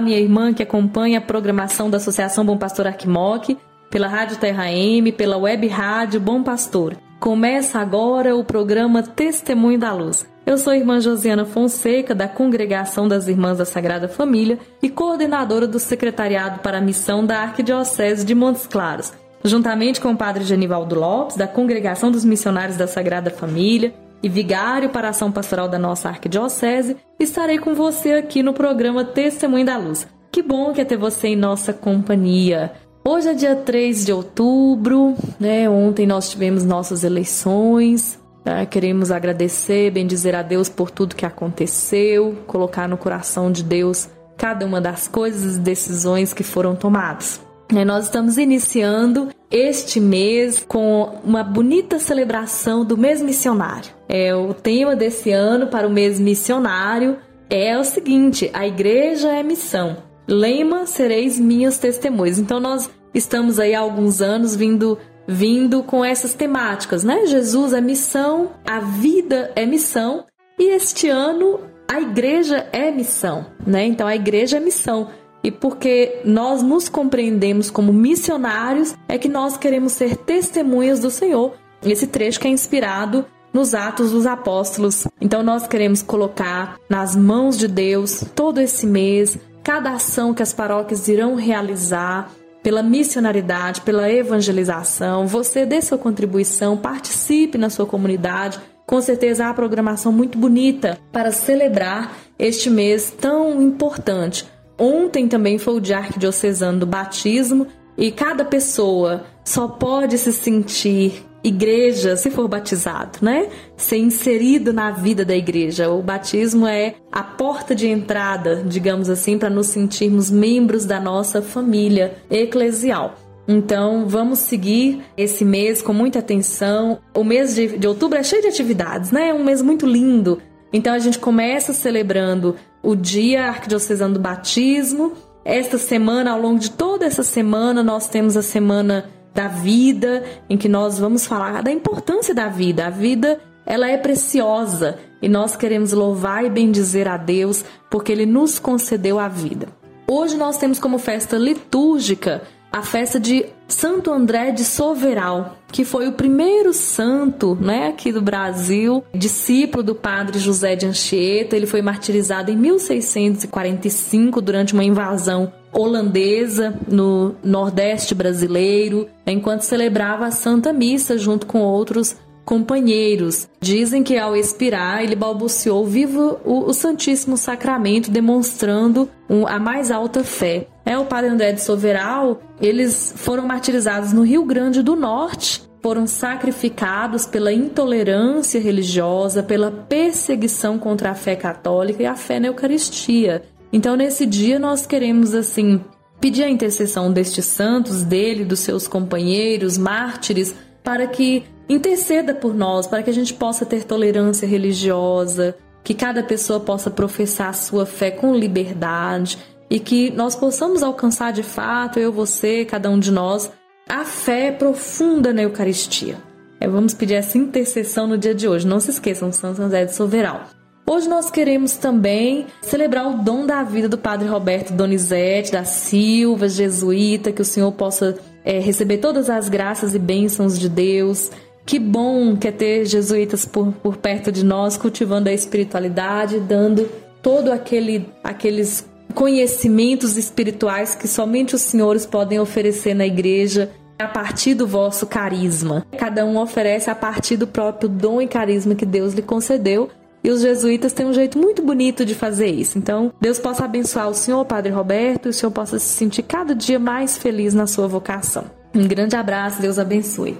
Minha irmã que acompanha a programação da Associação Bom Pastor Arquimoc, pela Rádio Terra M, pela Web Rádio Bom Pastor. Começa agora o programa Testemunho da Luz. Eu sou a irmã Josiana Fonseca, da Congregação das Irmãs da Sagrada Família e coordenadora do Secretariado para a Missão da Arquidiocese de Montes Claros, juntamente com o Padre Genivaldo Lopes, da Congregação dos Missionários da Sagrada Família, e vigário para a ação pastoral da nossa arquidiocese, estarei com você aqui no programa Testemunho da Luz. Que bom que é ter você em nossa companhia. Hoje é dia 3 de outubro, né? Ontem nós tivemos nossas eleições. né? Queremos agradecer, bendizer a Deus por tudo que aconteceu, colocar no coração de Deus cada uma das coisas e decisões que foram tomadas. É, Nós estamos iniciando este mês com uma bonita celebração do mês missionário. É, o tema desse ano para o mês missionário é o seguinte: a igreja é missão. Lema sereis minhas testemunhas. Então nós estamos aí há alguns anos vindo vindo com essas temáticas, né? Jesus é missão, a vida é missão e este ano a igreja é missão, né? Então a igreja é missão. E porque nós nos compreendemos como missionários, é que nós queremos ser testemunhas do Senhor. Esse trecho que é inspirado nos Atos dos Apóstolos. Então nós queremos colocar nas mãos de Deus todo esse mês, cada ação que as paróquias irão realizar pela missionariedade, pela evangelização. Você dê sua contribuição, participe na sua comunidade. Com certeza há programação muito bonita para celebrar este mês tão importante. Ontem também foi o dia arquidiocesano do batismo e cada pessoa só pode se sentir igreja se for batizado, né? Ser inserido na vida da igreja. O batismo é a porta de entrada, digamos assim, para nos sentirmos membros da nossa família eclesial. Então, vamos seguir esse mês com muita atenção. O mês de, de outubro é cheio de atividades, né? É um mês muito lindo. Então, a gente começa celebrando o Dia Arquidiocesano do Batismo. Esta semana, ao longo de toda essa semana, nós temos a Semana da Vida, em que nós vamos falar da importância da vida. A vida, ela é preciosa e nós queremos louvar e bendizer a Deus porque Ele nos concedeu a vida. Hoje nós temos como festa litúrgica a festa de Santo André de Soveral, que foi o primeiro santo, né, aqui do Brasil, discípulo do padre José de Anchieta. Ele foi martirizado em 1645 durante uma invasão holandesa no Nordeste brasileiro, enquanto celebrava a Santa Missa junto com outros companheiros. Dizem que ao expirar ele balbuciou vivo o, o Santíssimo Sacramento, demonstrando um- a mais alta fé. É o Padre André de Soveral, eles foram martirizados no Rio Grande do Norte, foram sacrificados pela intolerância religiosa, pela perseguição contra a fé católica e a fé na Eucaristia. Então, nesse dia, nós queremos, assim, pedir a intercessão destes santos, dele, dos seus companheiros, mártires, para que interceda por nós, para que a gente possa ter tolerância religiosa, que cada pessoa possa professar a sua fé com liberdade e que nós possamos alcançar de fato, eu, você, cada um de nós, a fé profunda na Eucaristia. É, vamos pedir essa intercessão no dia de hoje. Não se esqueçam, São José de Soveral. Hoje nós queremos também celebrar o dom da vida do Padre Roberto Donizete da Silva, jesuíta, que o Senhor possa é, receber todas as graças e bênçãos de Deus Que bom que é ter jesuítas por, por perto de nós, cultivando a espiritualidade, dando todo aquele aqueles conhecimentos espirituais que somente os senhores podem oferecer na igreja a partir do vosso carisma. Cada um oferece a partir do próprio dom e carisma que Deus lhe concedeu. E os jesuítas têm um jeito muito bonito de fazer isso. Então, Deus possa abençoar o senhor, Padre Roberto, e o senhor possa se sentir cada dia mais feliz na sua vocação. Um grande abraço, Deus abençoe.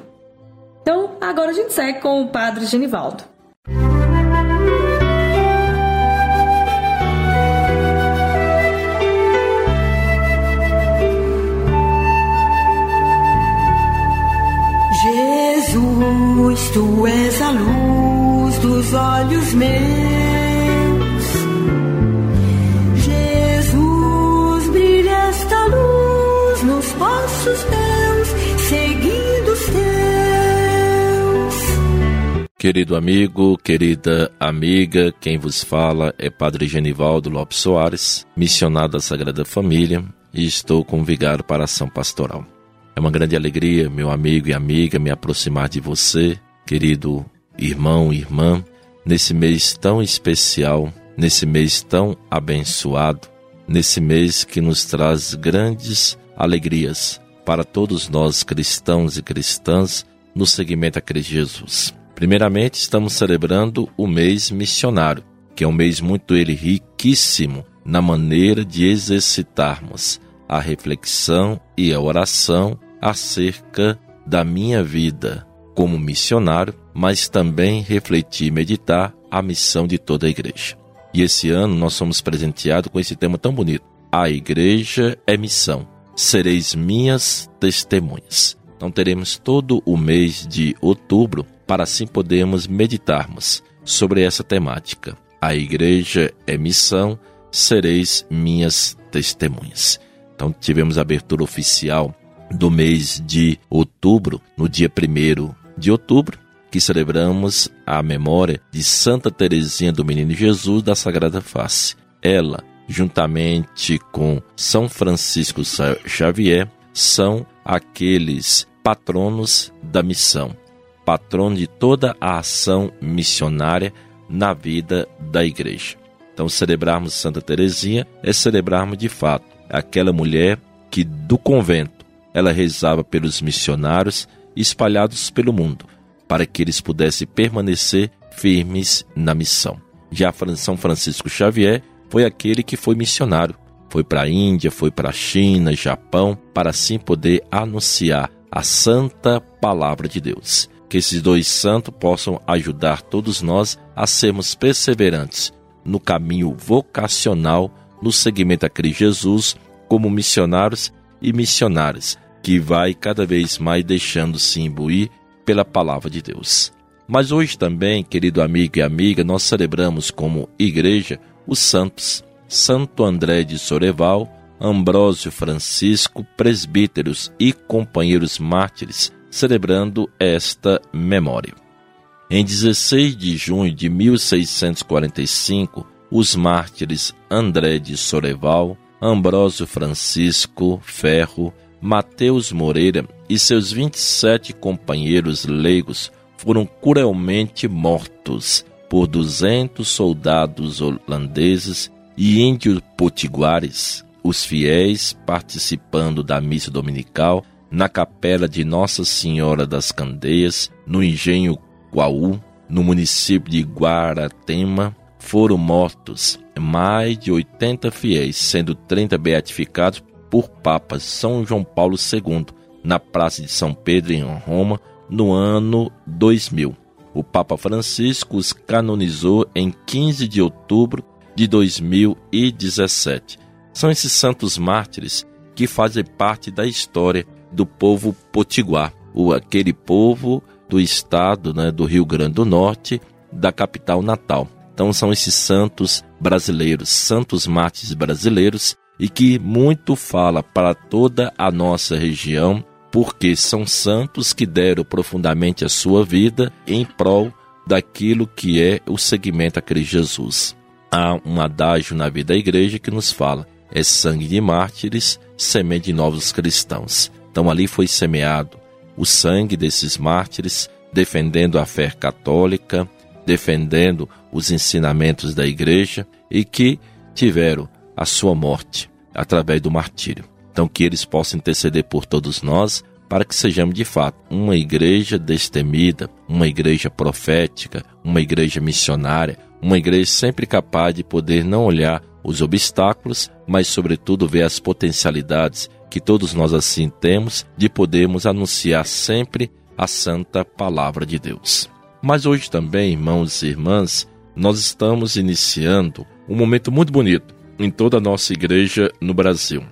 Então, agora a gente segue com o Padre Genivaldo. Tu és a luz dos olhos meus. Jesus, brilha esta luz nos passos meus, seguindo os teus. Querido amigo, querida amiga, quem vos fala é Padre Genivaldo Lopes Soares, missionário da Sagrada Família, e estou com vigário para ação pastoral. É uma grande alegria, meu amigo e amiga, me aproximar de você, querido irmão e irmã, nesse mês tão especial, nesse mês tão abençoado, nesse mês que nos traz grandes alegrias para todos nós cristãos e cristãs no seguimento a Cristo Jesus. Primeiramente, estamos celebrando o mês missionário, que é um mês muito ele riquíssimo na maneira de exercitarmos a reflexão e a oração acerca da minha vida como missionário, mas também refletir e meditar a missão de toda a igreja. E esse ano nós somos presenteados com esse tema tão bonito. A igreja é missão. Sereis minhas testemunhas. Então teremos todo o mês de outubro para assim podermos meditarmos sobre essa temática. A igreja é missão, sereis minhas testemunhas. Então tivemos a abertura oficial do mês de outubro, no dia 1 de outubro, que celebramos a memória de Santa Teresinha do Menino Jesus da Sagrada Face. Ela, juntamente com São Francisco Xavier, são aqueles patronos da missão, patrono de toda a ação missionária na vida da igreja. Então, celebrarmos Santa Teresinha é celebrarmos de fato aquela mulher que do convento ela rezava pelos missionários espalhados pelo mundo, para que eles pudessem permanecer firmes na missão. Já São Francisco Xavier foi aquele que foi missionário. Foi para a Índia, foi para a China, Japão, para assim poder anunciar a santa palavra de Deus. Que esses dois santos possam ajudar todos nós a sermos perseverantes no caminho vocacional, no seguimento a Cristo Jesus, como missionários e missionárias, que vai cada vez mais deixando-se imbuir pela palavra de Deus. Mas hoje também, querido amigo e amiga, nós celebramos como igreja os santos Santo André de Soreval, Ambrósio Francisco, presbíteros e companheiros mártires, celebrando esta memória. Em 16 de junho de 1645, os mártires André de Soreval, Ambrósio Francisco Ferro, Mateus Moreira e seus 27 companheiros leigos foram cruelmente mortos por 200 soldados holandeses e índios potiguares, os fiéis participando da missa dominical na capela de Nossa Senhora das Candeias, no engenho Quaú, no município de Guaratema, foram mortos mais de 80 fiéis, sendo 30 beatificados por Papa São João Paulo II, na Praça de São Pedro, em Roma, no ano 2000. O Papa Francisco os canonizou em 15 de outubro de 2017. São esses santos mártires que fazem parte da história do povo potiguar, o, aquele povo do estado né, do Rio Grande do Norte, da capital natal. Então são esses santos brasileiros, santos mártires brasileiros, e que muito fala para toda a nossa região, porque são santos que deram profundamente a sua vida em prol daquilo que é o seguimento a Cristo Jesus. Há um adágio na vida da igreja que nos fala: é sangue de mártires, semente de novos cristãos. Então ali foi semeado o sangue desses mártires defendendo a fé católica, defendendo os ensinamentos da igreja e que tiveram a sua morte através do martírio. Então, que eles possam interceder por todos nós para que sejamos de fato uma igreja destemida, uma igreja profética, uma igreja missionária, uma igreja sempre capaz de poder não olhar os obstáculos, mas sobretudo ver as potencialidades que todos nós assim temos de podermos anunciar sempre a santa palavra de Deus. Mas hoje também, irmãos e irmãs, nós estamos iniciando um momento muito bonito em toda a nossa igreja no Brasil.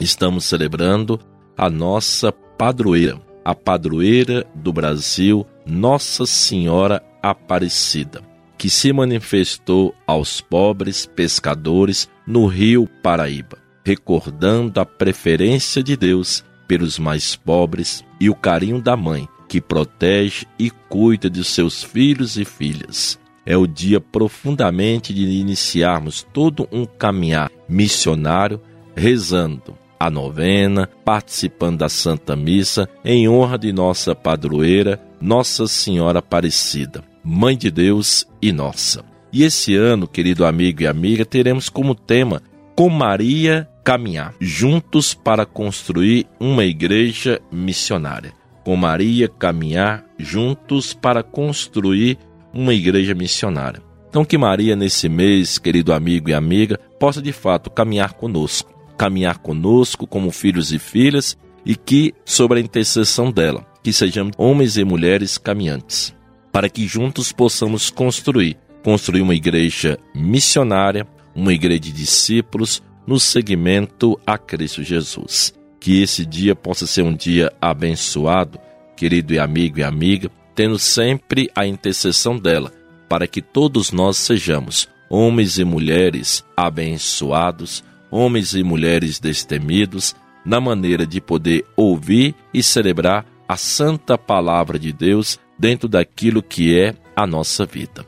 Estamos celebrando a nossa padroeira, a padroeira do Brasil, Nossa Senhora Aparecida, que se manifestou aos pobres pescadores no rio Paraíba, recordando a preferência de Deus pelos mais pobres e o carinho da mãe, que protege e cuida de seus filhos e filhas. É o dia profundamente de iniciarmos todo um caminhar missionário, rezando a novena, participando da Santa Missa em honra de nossa padroeira, Nossa Senhora Aparecida, Mãe de Deus e nossa. E esse ano, querido amigo e amiga, teremos como tema Com Maria Caminhar, juntos para construir uma igreja missionária. Com Maria caminhar juntos para construir uma igreja missionária. Então, que Maria, nesse mês, querido amigo e amiga, possa de fato caminhar conosco caminhar conosco como filhos e filhas e que, sobre a intercessão dela, que sejamos homens e mulheres caminhantes, para que juntos possamos construir, construir uma igreja missionária, uma igreja de discípulos no segmento a Cristo Jesus. Que esse dia possa ser um dia abençoado, querido e amigo e amiga, tendo sempre a intercessão dela, para que todos nós sejamos homens e mulheres abençoados, homens e mulheres destemidos, na maneira de poder ouvir e celebrar a santa palavra de Deus dentro daquilo que é a nossa vida.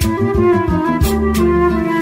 Música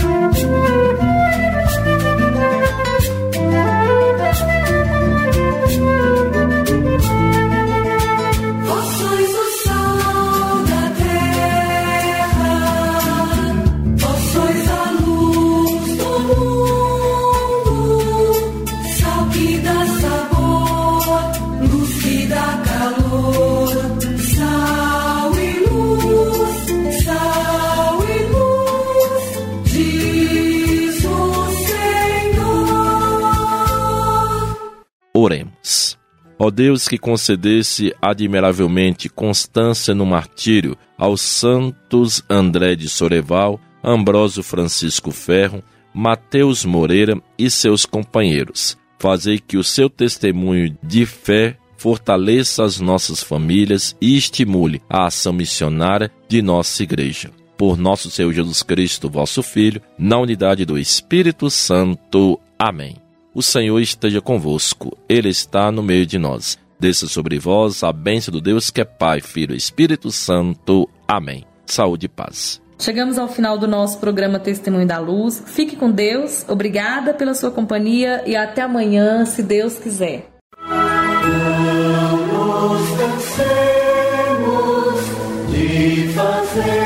Oremos. Ó Deus que concedesse admiravelmente constância no martírio aos santos André de Soreval, Ambrósio Francisco Ferro, Mateus Moreira e seus companheiros, fazei que o seu testemunho de fé fortaleça as nossas famílias e estimule a ação missionária de nossa igreja. Por nosso Senhor Jesus Cristo, vosso Filho, na unidade do Espírito Santo. Amém. O Senhor esteja convosco, Ele está no meio de nós. Desça sobre vós a bênção do Deus que é Pai, Filho e Espírito Santo. Amém. Saúde e paz. Chegamos ao final do nosso programa Testemunho da Luz. Fique com Deus, obrigada pela sua companhia e até amanhã, se Deus quiser. Vamos de fazer.